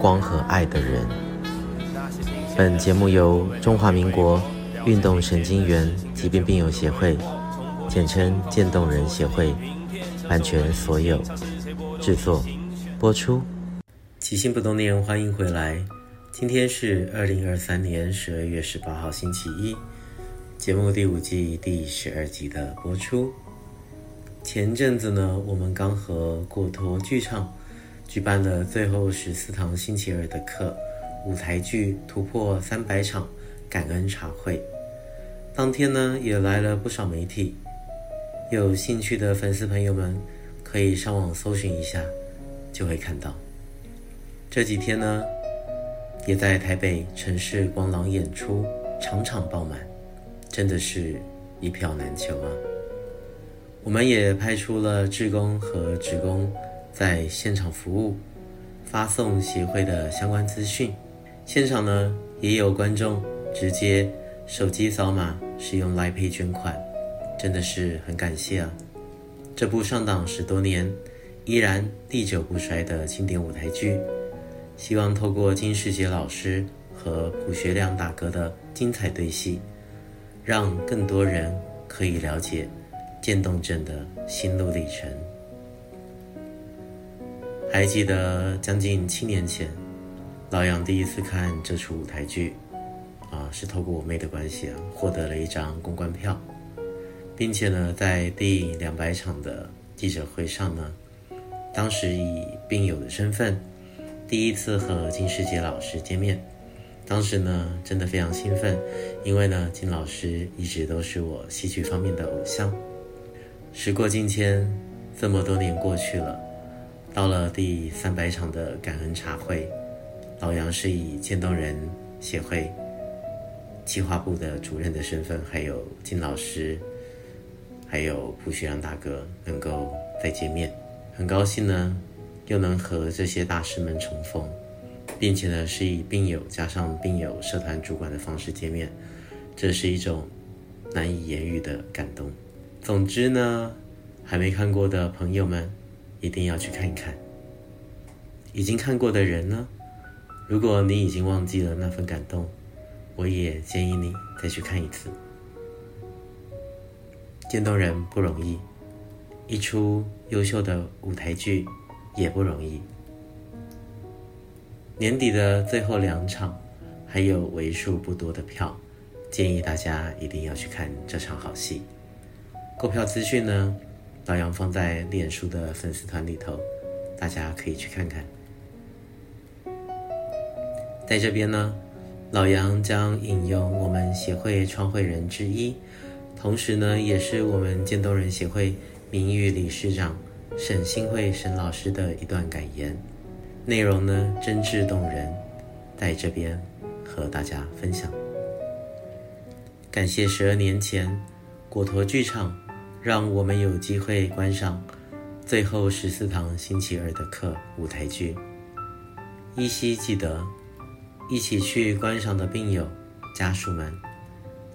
光和爱的人。本节目由中华民国运动神经元疾病病友协会，简称渐冻人协会，版权所有，制作播出。起心不冻念，欢迎回来。今天是二零二三年十二月十八号，星期一，节目第五季第十二集的播出。前阵子呢，我们刚和果陀剧场。举办了最后十四堂星期二的课，舞台剧突破三百场感恩茶会。当天呢，也来了不少媒体，有兴趣的粉丝朋友们可以上网搜寻一下，就会看到。这几天呢，也在台北城市光廊演出，场场爆满，真的是一票难求啊。我们也派出了志工和职工。在现场服务，发送协会的相关资讯。现场呢，也有观众直接手机扫码，使用 Line Pay 捐款，真的是很感谢啊！这部上档十多年，依然历久不衰的经典舞台剧，希望透过金世杰老师和卜学亮大哥的精彩对戏，让更多人可以了解渐冻症的心路历程。还记得将近七年前，老杨第一次看这出舞台剧，啊，是透过我妹的关系啊，获得了一张公关票，并且呢，在第两百场的记者会上呢，当时以病友的身份，第一次和金士杰老师见面，当时呢，真的非常兴奋，因为呢，金老师一直都是我戏剧方面的偶像。时过境迁，这么多年过去了。到了第三百场的感恩茶会，老杨是以渐冻人协会企划部的主任的身份，还有金老师，还有蒲学阳大哥能够再见面，很高兴呢，又能和这些大师们重逢，并且呢是以病友加上病友社团主管的方式见面，这是一种难以言喻的感动。总之呢，还没看过的朋友们。一定要去看一看。已经看过的人呢？如果你已经忘记了那份感动，我也建议你再去看一次。渐冻人不容易，一出优秀的舞台剧也不容易。年底的最后两场，还有为数不多的票，建议大家一定要去看这场好戏。购票资讯呢？老杨放在脸书的粉丝团里头，大家可以去看看。在这边呢，老杨将引用我们协会创会人之一，同时呢，也是我们渐冻人协会名誉理事长沈新慧沈老师的一段感言，内容呢真挚动人，在这边和大家分享。感谢十二年前果陀剧场。让我们有机会观赏最后十四堂星期二的课舞台剧。依稀记得一起去观赏的病友家属们，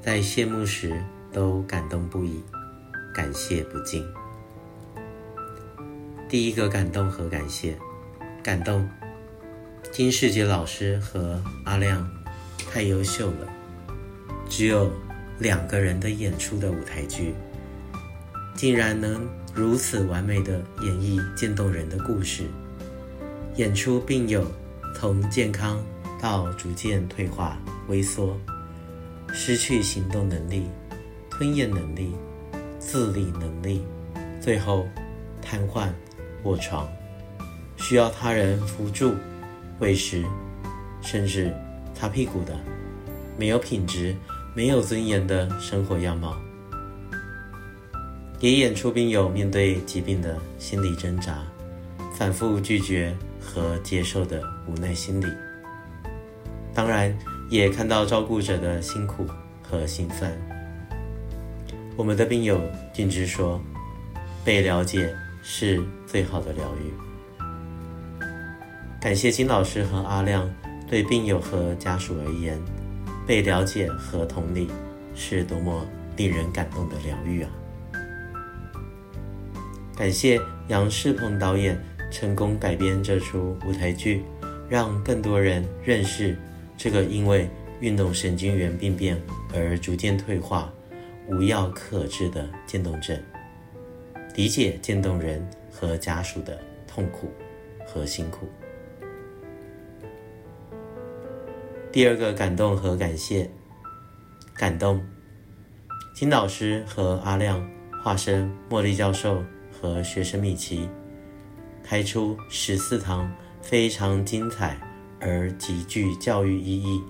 在谢幕时都感动不已，感谢不尽。第一个感动和感谢，感动金世杰老师和阿亮太优秀了，只有两个人的演出的舞台剧。竟然能如此完美的演绎渐冻人的故事，演出病友从健康到逐渐退化、萎缩、失去行动能力、吞咽能力、自理能力，最后瘫痪、卧床，需要他人扶助、喂食，甚至擦屁股的，没有品质、没有尊严的生活样貌。也演出病友面对疾病的心理挣扎，反复拒绝和接受的无奈心理，当然也看到照顾者的辛苦和心酸。我们的病友俊之说：“被了解是最好的疗愈。”感谢金老师和阿亮，对病友和家属而言，被了解和同理是多么令人感动的疗愈啊！感谢杨世鹏导演成功改编这出舞台剧，让更多人认识这个因为运动神经元病变而逐渐退化、无药可治的渐冻症，理解渐冻人和家属的痛苦和辛苦。第二个感动和感谢，感动金老师和阿亮化身茉莉教授和学生米奇，开出十四堂非常精彩而极具教育意义、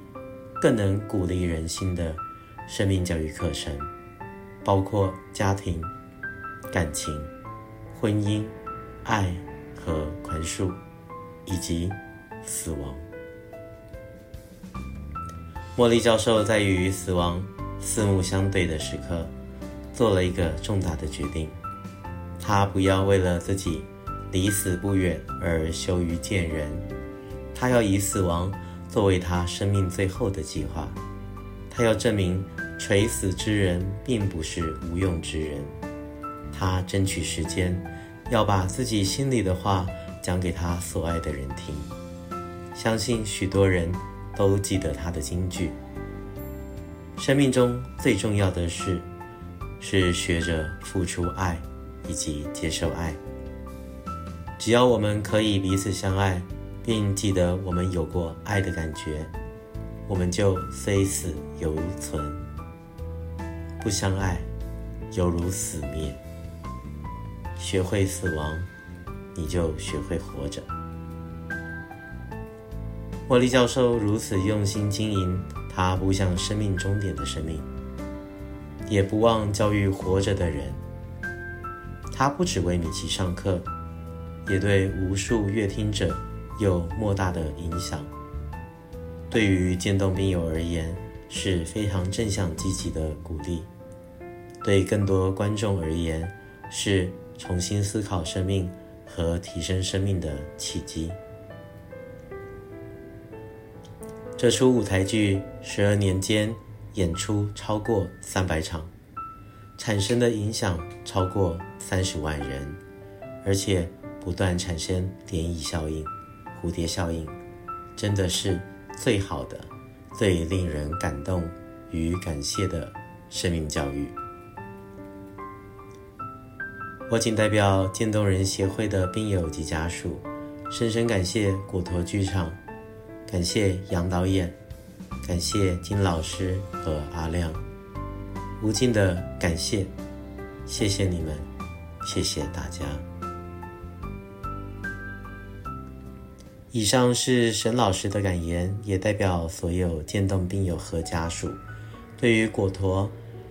更能鼓励人心的生命教育课程。包括家庭、感情、婚姻、爱和宽恕，以及死亡。茉莉教授在与死亡四目相对的时刻，做了一个重大的决定：他不要为了自己离死不远而羞于见人，他要以死亡作为他生命最后的计划，他要证明。垂死之人并不是无用之人，他争取时间，要把自己心里的话讲给他所爱的人听。相信许多人都记得他的金句：生命中最重要的事，是学着付出爱以及接受爱。只要我们可以彼此相爱，并记得我们有过爱的感觉，我们就虽死犹存。不相爱，犹如死灭。学会死亡，你就学会活着。莫莉教授如此用心经营他步向生命终点的生命，也不忘教育活着的人。他不只为米奇上课，也对无数阅听者有莫大的影响。对于渐冻病友而言，是非常正向积极的鼓励，对更多观众而言是重新思考生命和提升生命的契机。这出舞台剧十二年间演出超过三百场，产生的影响超过三十万人，而且不断产生涟漪效应、蝴蝶效应，真的是最好的。最令人感动与感谢的生命教育，我谨代表渐冻人协会的病友及家属，深深感谢果陀剧场，感谢杨导演，感谢金老师和阿亮，无尽的感谢，谢谢你们，谢谢大家。以上是沈老师的感言，也代表所有渐冻病友和家属，对于果陀、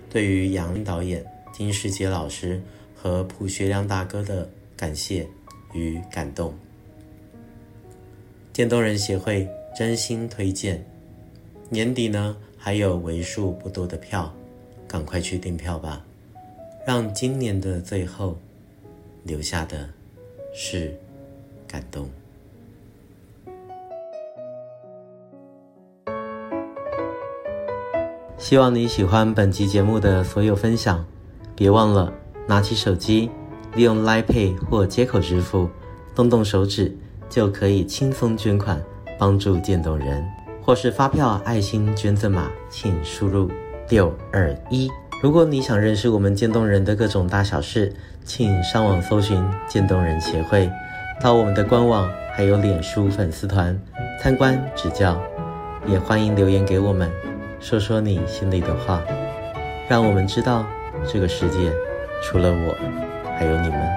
对于杨导演、金世杰老师和朴学亮大哥的感谢与感动。渐冻人协会真心推荐，年底呢还有为数不多的票，赶快去订票吧，让今年的最后留下的是感动。希望你喜欢本期节目的所有分享，别忘了拿起手机，利用 Line Pay 或接口支付，动动手指就可以轻松捐款，帮助渐冻人，或是发票爱心捐赠码，请输入六二一。如果你想认识我们渐冻人的各种大小事，请上网搜寻渐冻人协会，到我们的官网还有脸书粉丝团参观指教，也欢迎留言给我们。说说你心里的话，让我们知道这个世界除了我，还有你们。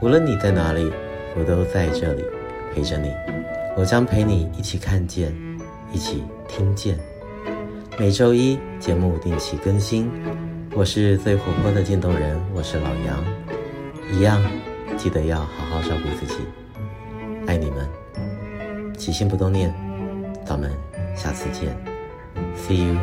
无论你在哪里，我都在这里陪着你。我将陪你一起看见，一起听见。每周一节目定期更新。我是最活泼的渐冻人，我是老杨。一样，记得要好好照顾自己。爱你们，起心不动念，咱们。下次见，See you。